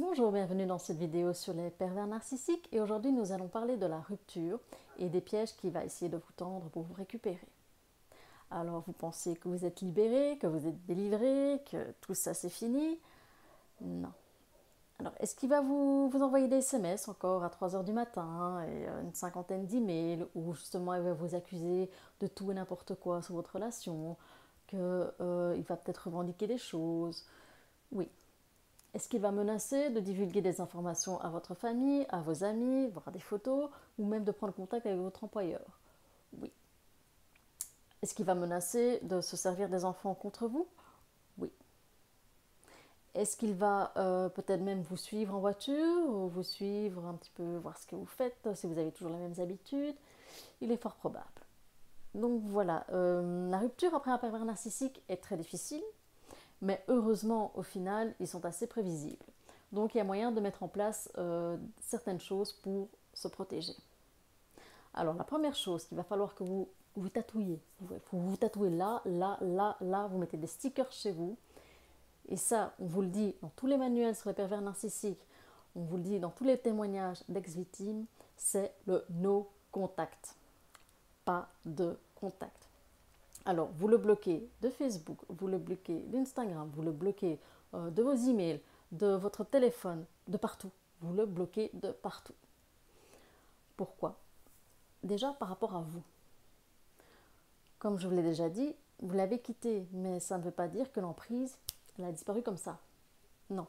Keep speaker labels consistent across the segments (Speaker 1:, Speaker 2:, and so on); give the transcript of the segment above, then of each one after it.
Speaker 1: Bonjour, bienvenue dans cette vidéo sur les pervers narcissiques et aujourd'hui nous allons parler de la rupture et des pièges qu'il va essayer de vous tendre pour vous récupérer. Alors vous pensez que vous êtes libéré, que vous êtes délivré, que tout ça c'est fini? Non. Alors est-ce qu'il va vous, envoyer des SMS encore à 3h du matin et euh, une cinquantaine d'emails ou justement il va vous accuser de tout et n'importe quoi sur votre relation, qu'il euh, va peut-être revendiquer des choses? Oui, est-ce qu'il va menacer de divulguer des informations à votre famille, à vos amis, voir des photos, ou même de prendre contact avec votre employeur? Oui. Est-ce qu'il va menacer de se servir des enfants contre vous? Oui. Est-ce qu'il va euh, peut-être même vous suivre en voiture, ou vous suivre un petit peu, voir ce que vous faites, si vous avez toujours les mêmes habitudes? Il est fort probable. Donc voilà, euh, la rupture après un pervers narcissique est très difficile, mais heureusement, au final, ils sont assez prévisibles. Donc il y a moyen de mettre en place euh, certaines choses pour se protéger. Alors la première chose qu'il va falloir que vous vous tatouiez, vous vous tatouez là, là, là, là, vous mettez des stickers chez vous. Et ça, on vous le dit dans tous les manuels sur les pervers narcissiques, on vous le dit dans tous les témoignages d'ex-victimes, c'est le no contact. Pas de contact. Alors, vous le bloquez de Facebook, vous le bloquez d'Instagram, vous le bloquez euh, de vos emails, de votre téléphone, de partout. Vous le bloquez de partout. Pourquoi? Déjà par rapport à vous. Comme je vous l'ai déjà dit, vous l'avez quitté, mais ça ne veut pas dire que l'emprise, a disparu comme ça. Non.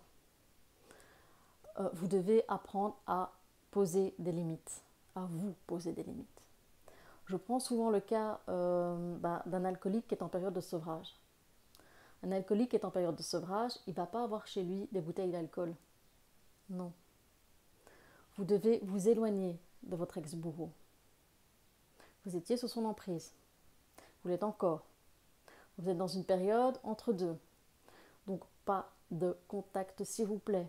Speaker 1: Euh, vous devez apprendre à poser des limites, à vous poser des limites. Je prends souvent le cas euh, bah, d'un alcoolique qui est en période de sevrage. Un alcoolique qui est en période de sevrage, il ne va pas avoir chez lui des bouteilles d'alcool. Non. Vous devez vous éloigner de votre ex-bourreau. Vous étiez sous son emprise. Vous l'êtes encore. Vous êtes dans une période entre deux. Donc pas de contact s'il vous plaît.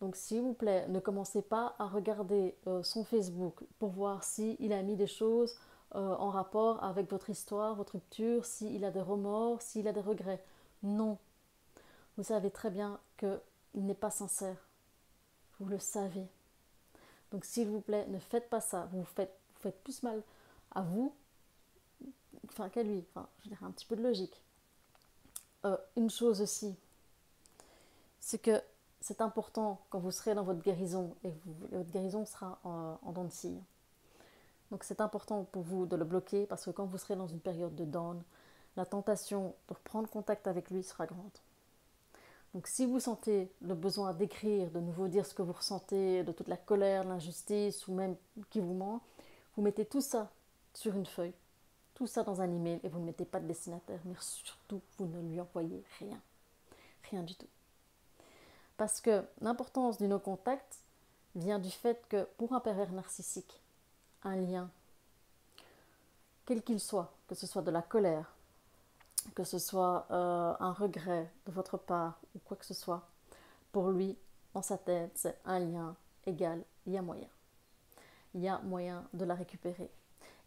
Speaker 1: Donc s'il vous plaît, ne commencez pas à regarder euh, son Facebook pour voir s'il a mis des choses euh, en rapport avec votre histoire, votre rupture, s'il a des remords, s'il a des regrets. Non. Vous savez très bien qu'il n'est pas sincère. Vous le savez. Donc s'il vous plaît, ne faites pas ça. Vous faites, plus mal à vous enfin, qu'à lui. Je dirais un petit peu de logique. Euh, une chose aussi, c'est que c'est important quand vous serez dans votre guérison, et votre guérison sera en, en de scie. Donc c'est important pour vous de le bloquer parce que quand vous serez dans une période de down, la tentation de reprendre contact avec lui sera grande. Donc si vous sentez le besoin d'écrire, de nouveau dire ce que vous ressentez, de toute la colère, l'injustice ou même qui vous ment, vous mettez tout ça sur une feuille, tout ça dans un email et vous ne mettez pas de destinataire, mais surtout vous ne lui envoyez rien. Rien du tout. Parce que l'importance du no-contact vient du fait que pour un pervers narcissique, un lien, quel qu'il soit, que ce soit de la colère, que ce soit euh, un regret de votre part ou quoi que ce soit, pour lui, dans sa tête, c'est un lien égal, il y a moyen. Il y a moyen de la récupérer.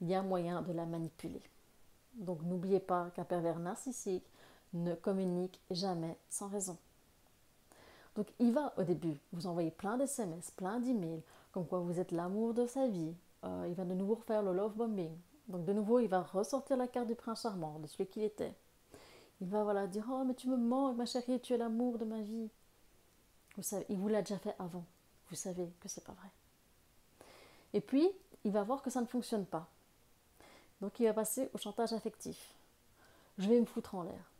Speaker 1: Il y a moyen de la manipuler. Donc n'oubliez pas qu'un pervers narcissique ne communique jamais sans raison. Donc il va au début vous envoyer plein d'SMS, plein d'emails, comme quoi vous êtes l'amour de sa vie, euh, il va de nouveau refaire le love bombing. Donc de nouveau, il va ressortir la carte du prince charmant, de celui qu'il était. Il va voilà dire oh mais tu me manques ma chérie, tu es l'amour de ma vie. Il vous l'a déjà fait avant. Vous savez que c'est pas vrai. Et puis il va voir que ça ne fonctionne pas. Donc il va passer au chantage affectif. Je vais me foutre en l'air.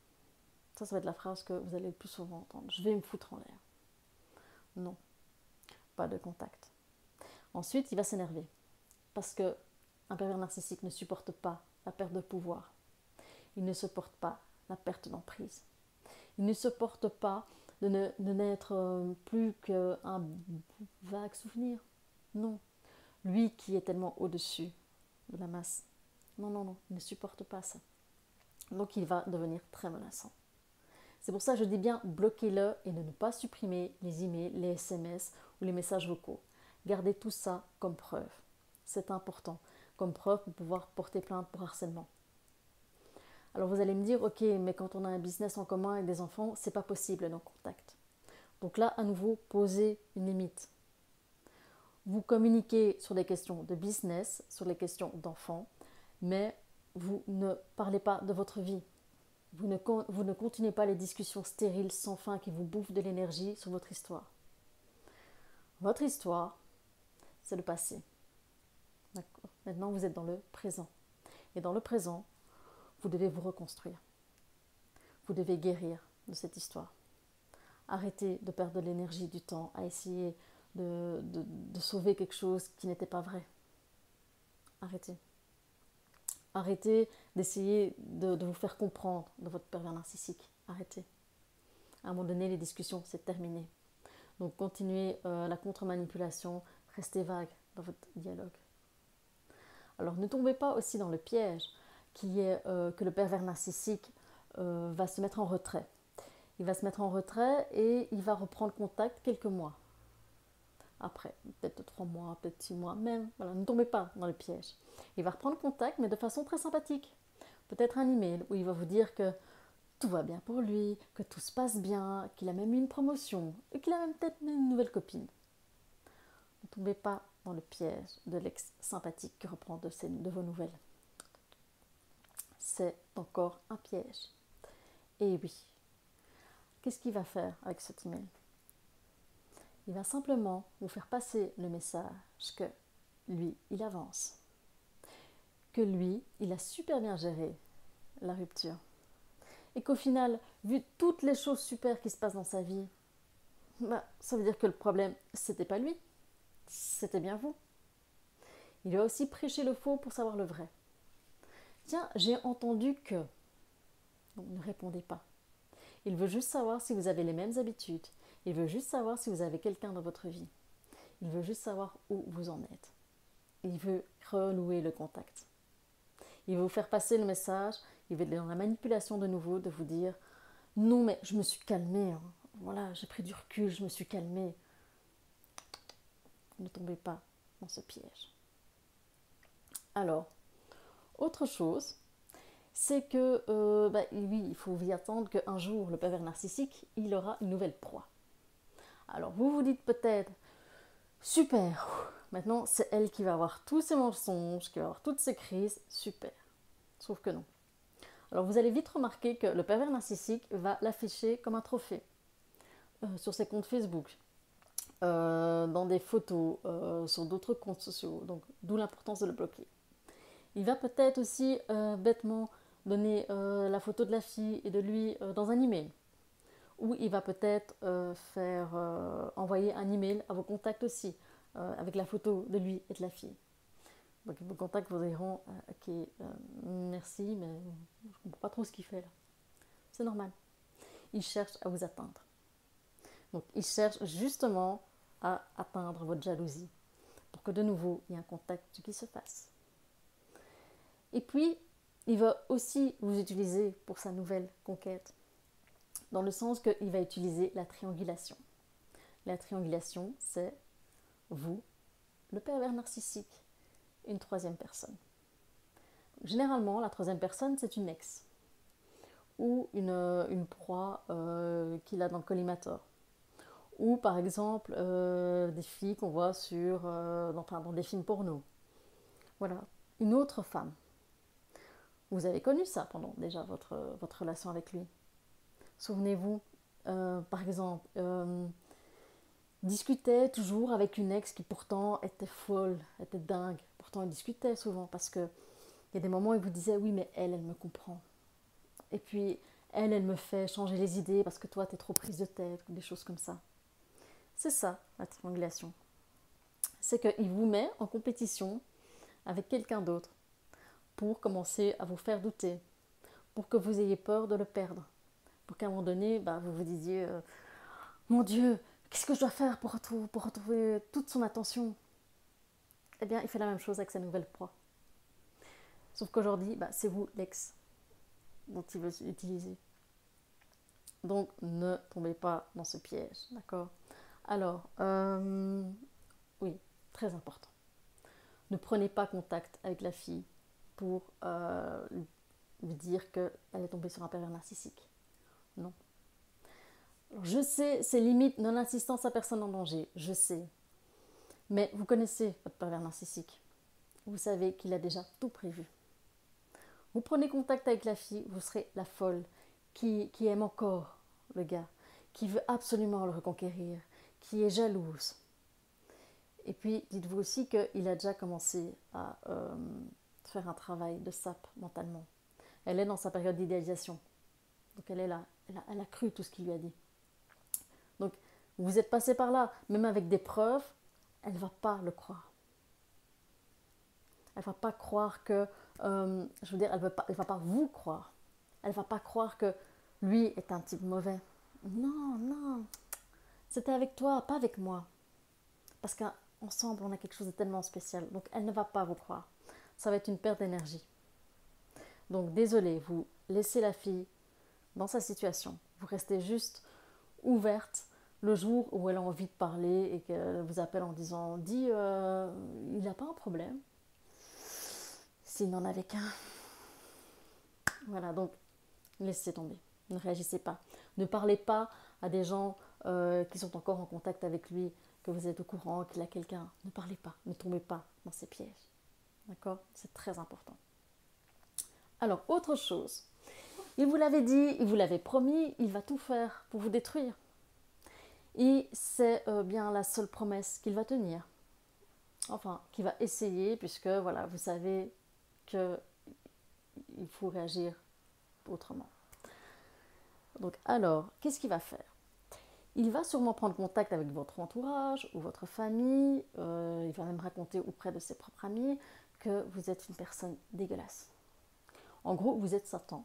Speaker 1: Ça, ça va être la phrase que vous allez le plus souvent entendre. Je vais me foutre en l'air. Non, pas de contact. Ensuite, il va s'énerver parce que un pervers narcissique ne supporte pas la perte de pouvoir. Il ne supporte pas la perte d'emprise. Il ne supporte pas de n'être euh, plus qu'un vague souvenir. Non. Lui qui est tellement au-dessus de la masse. Non, non, non, il ne supporte pas ça. Donc il va devenir très menaçant. C'est pour ça que je dis bien bloquez-le et ne pas supprimer les emails, les SMS ou les messages vocaux. Gardez tout ça comme preuve c'est important comme preuve pour pouvoir porter plainte pour harcèlement. Alors vous allez me dire, ok, mais quand on a un business en commun avec des enfants, c'est pas possible nos contact. Donc là, à nouveau, posez une limite. Vous communiquez sur les questions de business, sur les questions d'enfants, mais vous ne parlez pas de votre vie. Vous ne continuez pas les discussions stériles sans fin qui vous bouffent de l'énergie sur votre histoire. Votre histoire, c'est le passé. Maintenant, vous êtes dans le présent. Et dans le présent, vous devez vous reconstruire. Vous devez guérir de cette histoire. Arrêtez de perdre de l'énergie, du temps à essayer de, de sauver quelque chose qui n'était pas vrai. Arrêtez. Arrêtez d'essayer de, vous faire comprendre de votre pervers narcissique. Arrêtez. À un moment donné, les discussions, c'est terminé. Donc continuez euh, la contre-manipulation, restez vague dans votre dialogue. Alors ne tombez pas aussi dans le piège qui est euh, que le pervers narcissique euh, va se mettre en retrait. Il va se mettre en retrait et il va reprendre contact quelques mois après, peut-être trois mois, peut-être six mois, même. Voilà, ne tombez pas dans le piège. Il va reprendre contact, mais de façon très sympathique. Peut-être un email où il va vous dire que tout va bien pour lui, que tout se passe bien, qu'il a même eu une promotion, et qu'il a même peut-être une nouvelle copine. Ne tombez pas dans le piège de l'ex sympathique qui reprend de, vos nouvelles. C'est encore un piège. Et oui, qu'est-ce qu'il va faire avec cet email il va simplement vous faire passer le message que lui, il avance. Que lui, il a super bien géré la rupture. Et qu'au final, vu toutes les choses super qui se passent dans sa vie, bah, ça veut dire que le problème, c'était pas lui, c'était bien vous. Il va aussi prêcher le faux pour savoir le vrai. Tiens, j'ai entendu que. Ne répondez pas. Il veut juste savoir si vous avez les mêmes habitudes, il veut juste savoir si vous avez quelqu'un dans votre vie. Il veut juste savoir où vous en êtes. Il veut renouer le contact. Il veut vous faire passer le message. Il veut être dans la manipulation de nouveau, de vous dire non mais je me suis calmée. Hein. Voilà, j'ai pris du recul, je me suis calmée. Ne tombez pas dans ce piège. Alors, autre chose, c'est que euh, bah, oui, il faut y attendre qu'un jour, le pervers narcissique, il aura une nouvelle proie. Alors vous vous dites peut-être, super, maintenant c'est elle qui va avoir tous ses mensonges, qui va avoir toutes ses crises, super. Sauf que non. Alors vous allez vite remarquer que le pervers narcissique va l'afficher comme un trophée euh, sur ses comptes Facebook, euh, dans des photos, euh, sur d'autres comptes sociaux, donc d'où l'importance de le bloquer. Il va peut-être aussi bêtement donner la photo de la fille et de lui dans un email ou il va peut-être euh, faire euh, envoyer un email à vos contacts aussi, euh, avec la photo de lui et de la fille. Donc vos contacts vous diront merci, mais je ne comprends pas trop ce qu'il fait là. C'est normal. Il cherche à vous atteindre. Donc il cherche justement à atteindre votre jalousie, pour que de nouveau il y ait un contact qui se fasse. Et puis, il va aussi vous utiliser pour sa nouvelle conquête dans le sens qu'il va utiliser la triangulation. La triangulation, c'est vous, le pervers narcissique, une troisième personne. Généralement, la troisième personne, c'est une ex ou une, proie euh, qu'il a dans le collimateur. Ou par exemple, euh, des filles qu'on voit sur, euh, dans, dans des films porno. Voilà, une autre femme. Vous avez connu ça pendant déjà votre, votre relation avec lui. Souvenez-vous, euh, par exemple, discutait toujours avec une ex qui pourtant était folle, était dingue. Pourtant, il discutait souvent parce que il y a des moments où il vous disait oui, mais elle, elle me comprend. Et puis, elle, elle me fait changer les idées parce que toi, tu es trop prise de tête, ou des choses comme ça. C'est ça, la triangulation. C'est qu'il vous met en compétition avec quelqu'un d'autre pour commencer à vous faire douter, pour que vous ayez peur de le perdre, pour qu'à un moment donné, bah, vous vous disiez euh, Mon Dieu, qu'est-ce que je dois faire pour retrouver, toute son attention? Eh bien, il fait la même chose avec sa nouvelle proie. Sauf qu'aujourd'hui, bah, c'est vous l'ex dont il veut utiliser. Donc, ne tombez pas dans ce piège, d'accord? Alors, euh, oui, très important. Ne prenez pas contact avec la fille pour euh, lui dire qu'elle est tombée sur un pervers narcissique. Non. Je sais, c'est limite non-assistance à personne en danger, je sais. Mais vous connaissez votre pervers narcissique. Vous savez qu'il a déjà tout prévu. Vous prenez contact avec la fille, vous serez la folle qui, qui aime encore le gars, qui veut absolument le reconquérir, qui est jalouse. Et puis, dites-vous aussi qu'il a déjà commencé à euh, faire un travail de sape mentalement. Elle est dans sa période d'idéalisation. Donc, elle est là. Elle a, cru tout ce qu'il lui a dit. Donc, vous êtes passé par là, même avec des preuves, elle ne va pas le croire. Elle ne va pas croire que, euh, je veux dire, elle ne va pas vous croire. Elle ne va pas croire que lui est un type mauvais. Non, non, c'était avec toi, pas avec moi. Parce qu'ensemble, on a quelque chose de tellement spécial. Donc, elle ne va pas vous croire. Ça va être une perte d'énergie. Donc, désolé, vous laissez la fille dans sa situation. Vous restez juste ouverte le jour où elle a envie de parler et qu'elle vous appelle en disant Dis, euh, il n'a pas un problème. S'il n'en avait qu'un. Voilà, donc laissez tomber. Ne réagissez pas. Ne parlez pas à des gens euh, qui sont encore en contact avec lui, que vous êtes au courant, qu'il a quelqu'un. Ne parlez pas. Ne tombez pas dans ces pièges. D'accord? C'est très important. Alors, autre chose. Il vous l'avait dit, il vous l'avait promis, il va tout faire pour vous détruire. Et c'est euh, bien la seule promesse qu'il va tenir. Enfin, qu'il va essayer, puisque voilà, vous savez qu'il faut réagir autrement. Donc alors, qu'est-ce qu'il va faire? Il va sûrement prendre contact avec votre entourage ou votre famille, euh, il va même raconter auprès de ses propres amis que vous êtes une personne dégueulasse. En gros, vous êtes Satan.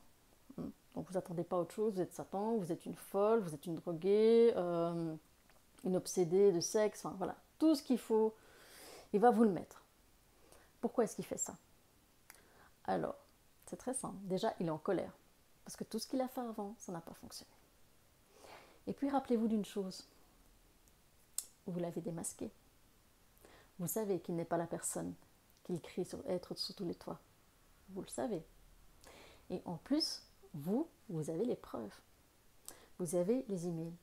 Speaker 1: Hmm. Donc vous n'attendez pas autre chose, vous êtes Satan, vous êtes une folle, vous êtes une droguée, euh, une obsédée de sexe, enfin voilà, tout ce qu'il faut, il va vous le mettre. Pourquoi est-ce qu'il fait ça? Alors, c'est très simple. Déjà, il est en colère. Parce que tout ce qu'il a fait avant, ça n'a pas fonctionné. Et puis rappelez-vous d'une chose. Vous l'avez démasqué. Vous savez qu'il n'est pas la personne qu'il crie sur être sous tous les toits. Vous le savez. Et en plus, vous, vous avez les preuves. Vous avez les emails.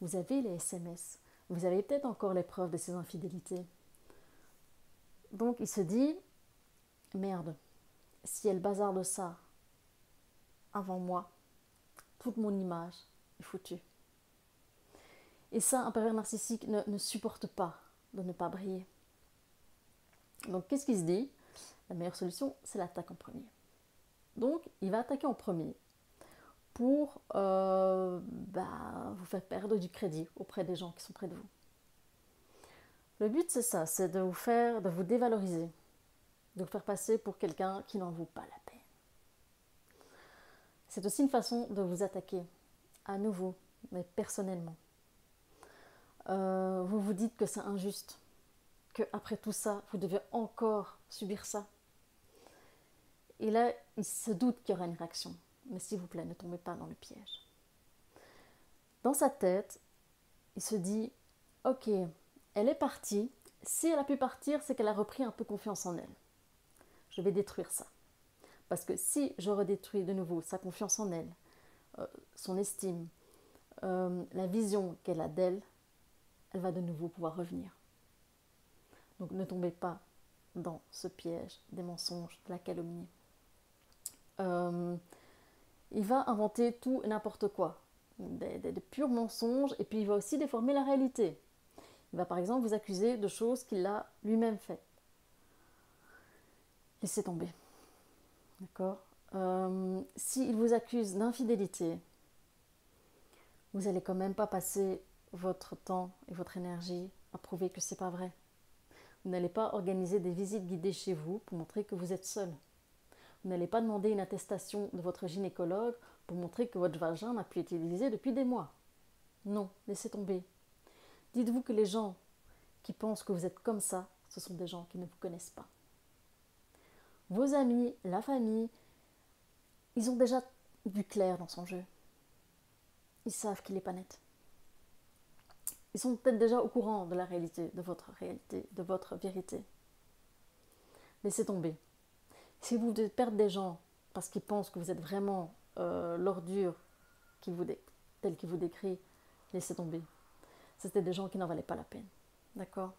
Speaker 1: Vous avez les SMS. Vous avez peut-être encore les preuves de ses infidélités. Donc il se dit, merde, si elle bazarde ça avant moi, toute mon image est foutue. Et ça, un pervers narcissique ne, supporte pas de ne pas briller. Donc qu'est-ce qu'il se dit? La meilleure solution, c'est l'attaque en premier. Donc il va attaquer en premier pour euh, bah, vous faire perdre du crédit auprès des gens qui sont près de vous. Le but, c'est ça, c'est de vous faire, de vous dévaloriser, de vous faire passer pour quelqu'un qui n'en vaut pas la peine. C'est aussi une façon de vous attaquer à nouveau, mais personnellement. Euh, vous vous dites que c'est injuste, que après tout ça, vous devez encore subir ça. Et là, il se doute qu'il y aura une réaction. Mais s'il vous plaît, ne tombez pas dans le piège. Dans sa tête, il se dit, ok, elle est partie. Si elle a pu partir, c'est qu'elle a repris un peu confiance en elle. Je vais détruire ça. Parce que si je redétruis de nouveau sa confiance en elle, euh, son estime, euh, la vision qu'elle a d'elle, elle va de nouveau pouvoir revenir. Donc ne tombez pas dans ce piège des mensonges, de la calomnie. Euh, il va inventer tout et n'importe quoi, des, purs mensonges, et puis il va aussi déformer la réalité. Il va par exemple vous accuser de choses qu'il a lui-même faites. Laissez tomber. D'accord? Euh, S'il vous accuse d'infidélité, vous n'allez quand même pas passer votre temps et votre énergie à prouver que c'est pas vrai. Vous n'allez pas organiser des visites guidées chez vous pour montrer que vous êtes seul. Vous n'allez pas demander une attestation de votre gynécologue pour montrer que votre vagin n'a plus été utilisé depuis des mois. Non, laissez tomber. Dites-vous que les gens qui pensent que vous êtes comme ça, ce sont des gens qui ne vous connaissent pas. Vos amis, la famille, ils ont déjà vu clair dans son jeu. Ils savent qu'il n'est pas net. Ils sont peut-être déjà au courant de la réalité, de votre réalité, de votre vérité. Laissez tomber. Si vous devez perdre des gens parce qu'ils pensent que vous êtes vraiment euh, l'ordure qu'il vous qu'il vous décrit, laissez tomber. C'était des gens qui n'en valaient pas la peine. D'accord?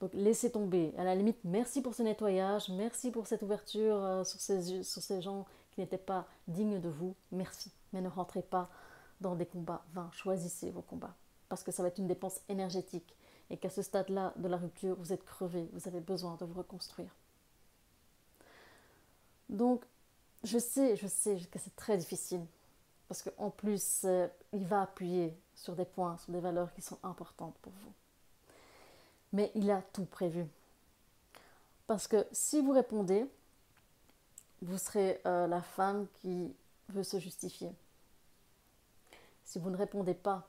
Speaker 1: Donc laissez tomber. À la limite, merci pour ce nettoyage, merci pour cette ouverture euh, sur, sur ces gens qui n'étaient pas dignes de vous. Merci. Mais ne rentrez pas dans des combats vains. Choisissez vos combats. Parce que ça va être une dépense énergétique. Et qu'à ce stade-là de la rupture, vous êtes crevé. Vous avez besoin de vous reconstruire. Donc, je sais, je sais que c'est très difficile. Parce qu'en plus, euh, il va appuyer sur des points, sur des valeurs qui sont importantes pour vous. Mais il a tout prévu. Parce que si vous répondez, vous serez euh, la femme qui veut se justifier. Si vous ne répondez pas,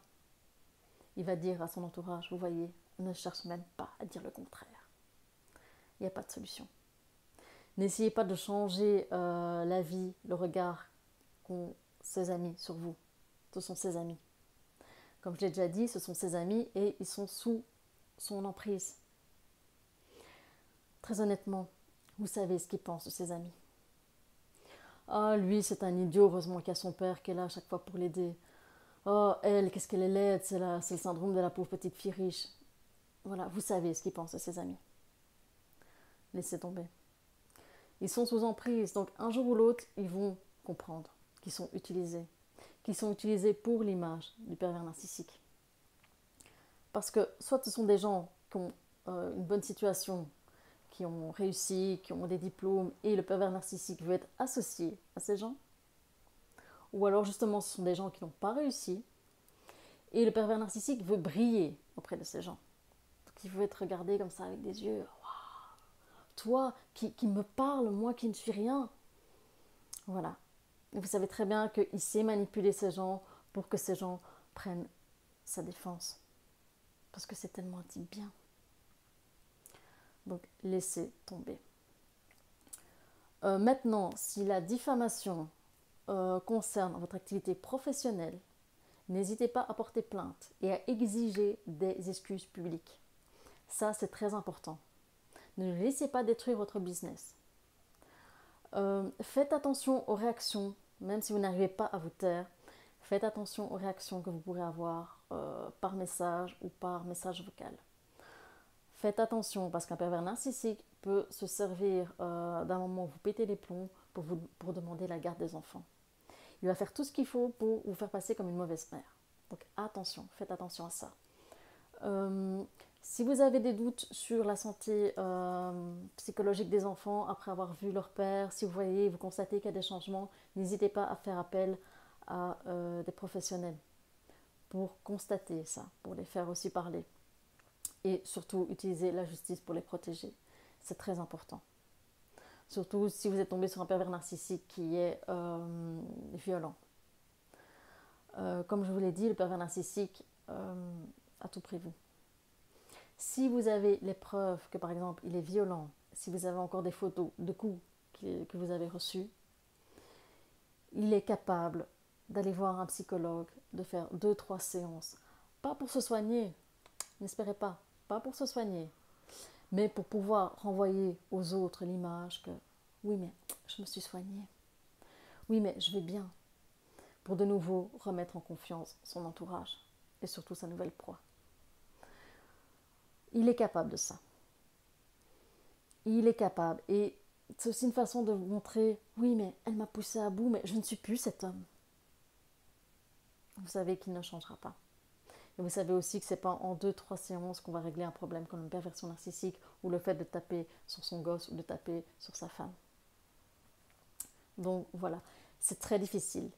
Speaker 1: il va dire à son entourage, vous voyez, ne cherche même pas à dire le contraire. Il n'y a pas de solution. N'essayez pas de changer euh, la vie, le regard qu'ont ses amis sur vous. Ce sont ses amis. Comme je l'ai déjà dit, ce sont ses amis et ils sont sous son emprise. Très honnêtement, vous savez ce qu'il pense de ses amis. Ah, lui, c'est un idiot, heureusement qu'il a son père qui est là à chaque fois pour l'aider. Oh, elle, qu'est-ce qu'elle est laide, c'est le syndrome de la pauvre petite fille riche. Voilà, vous savez ce qu'il pense de ses amis. Laissez tomber. Ils sont sous emprise, donc un jour ou l'autre, ils vont comprendre qu'ils sont utilisés, qu'ils sont utilisés pour l'image du pervers narcissique. Parce que soit ce sont des gens qui ont euh, une bonne situation, qui ont réussi, qui ont des diplômes, et le pervers narcissique veut être associé à ces gens, ou alors justement ce sont des gens qui n'ont pas réussi, et le pervers narcissique veut briller auprès de ces gens. Donc il veut être regardé comme ça avec des yeux. toi qui, me parles, moi qui ne suis rien. Voilà. Vous savez très bien qu'il sait manipuler ces gens pour que ces gens prennent sa défense. Parce que c'est tellement un bien. Donc laissez tomber. Euh, maintenant, si la diffamation euh, concerne votre activité professionnelle, n'hésitez pas à porter plainte et à exiger des excuses publiques. Ça, c'est très important. Ne laissez pas détruire votre business. Euh, faites attention aux réactions, même si vous n'arrivez pas à vous taire. Faites attention aux réactions que vous pourrez avoir par message ou par message vocal. Faites attention parce qu'un pervers narcissique peut se servir euh, d'un moment où vous pétez les plombs pour, vous, pour demander la garde des enfants. Il va faire tout ce qu'il faut pour vous faire passer comme une mauvaise mère. Donc attention, faites attention à ça. Euh, si vous avez des doutes sur la santé euh, psychologique des enfants après avoir vu leur père, si vous voyez, vous constatez qu'il y a des changements, n'hésitez pas à faire appel à des professionnels pour constater ça, pour les faire aussi parler et surtout utiliser la justice pour les protéger. C'est très important. Surtout si vous êtes tombé sur un pervers narcissique qui est euh, violent. Euh, comme je vous l'ai dit, le pervers narcissique euh, a tout prévu. Si vous avez les preuves que par exemple il est violent, si vous avez encore des photos de coups que vous avez reçus, il est capable d'aller voir un psychologue, de faire deux, trois séances. Pas pour se soigner, n'espérez pas, pas pour se soigner, mais pour pouvoir renvoyer aux autres l'image que oui, mais je me suis soignée. Oui, mais je vais bien. Pour de nouveau remettre en confiance son entourage et surtout sa nouvelle proie. Il est capable de ça. Il est capable. Et c'est aussi une façon de vous montrer, oui, mais elle m'a poussé à bout, mais je ne suis plus cet homme. Vous savez qu'il ne changera pas. Et vous savez aussi que c'est pas en deux, trois séances qu'on va régler un problème comme une perversion narcissique ou le fait de taper sur son gosse ou de taper sur sa femme. Donc voilà, c'est très difficile.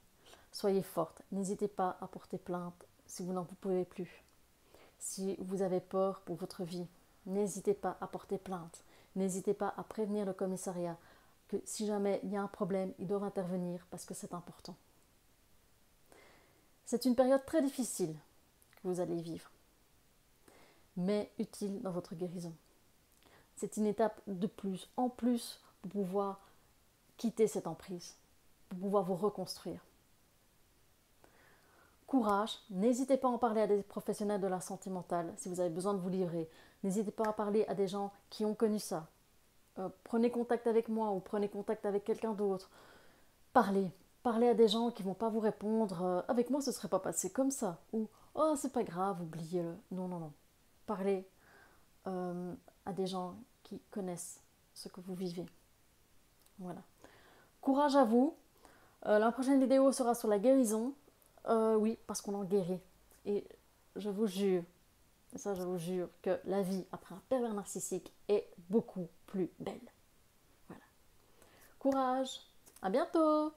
Speaker 1: Soyez forte. N'hésitez pas à porter plainte si vous n'en pouvez plus. Si vous avez peur pour votre vie, n'hésitez pas à porter plainte. N'hésitez pas à prévenir le commissariat que si jamais il y a un problème, ils doivent intervenir parce que c'est important. C'est une période très difficile vous allez vivre, mais utile dans votre guérison. C'est une étape de plus, en plus, pour pouvoir quitter cette emprise, pour pouvoir vous reconstruire. Courage, n'hésitez pas à en parler à des professionnels de la santé mentale si vous avez besoin de vous livrer. N'hésitez pas à parler à des gens qui ont connu ça. Euh, prenez contact avec moi ou prenez contact avec quelqu'un d'autre. Parlez, parlez à des gens qui ne vont pas vous répondre euh, avec moi ce ne serait pas passé comme ça ou oh c'est pas grave, oubliez-le. Non, non, non. Parlez euh, à des gens qui connaissent ce que vous vivez. Voilà. Courage à vous. Euh, la prochaine vidéo sera sur la guérison. Euh, oui, parce qu'on en guérit. Et je vous jure, ça je vous jure, que la vie après un pervers narcissique est beaucoup plus belle. Voilà. Courage. À bientôt.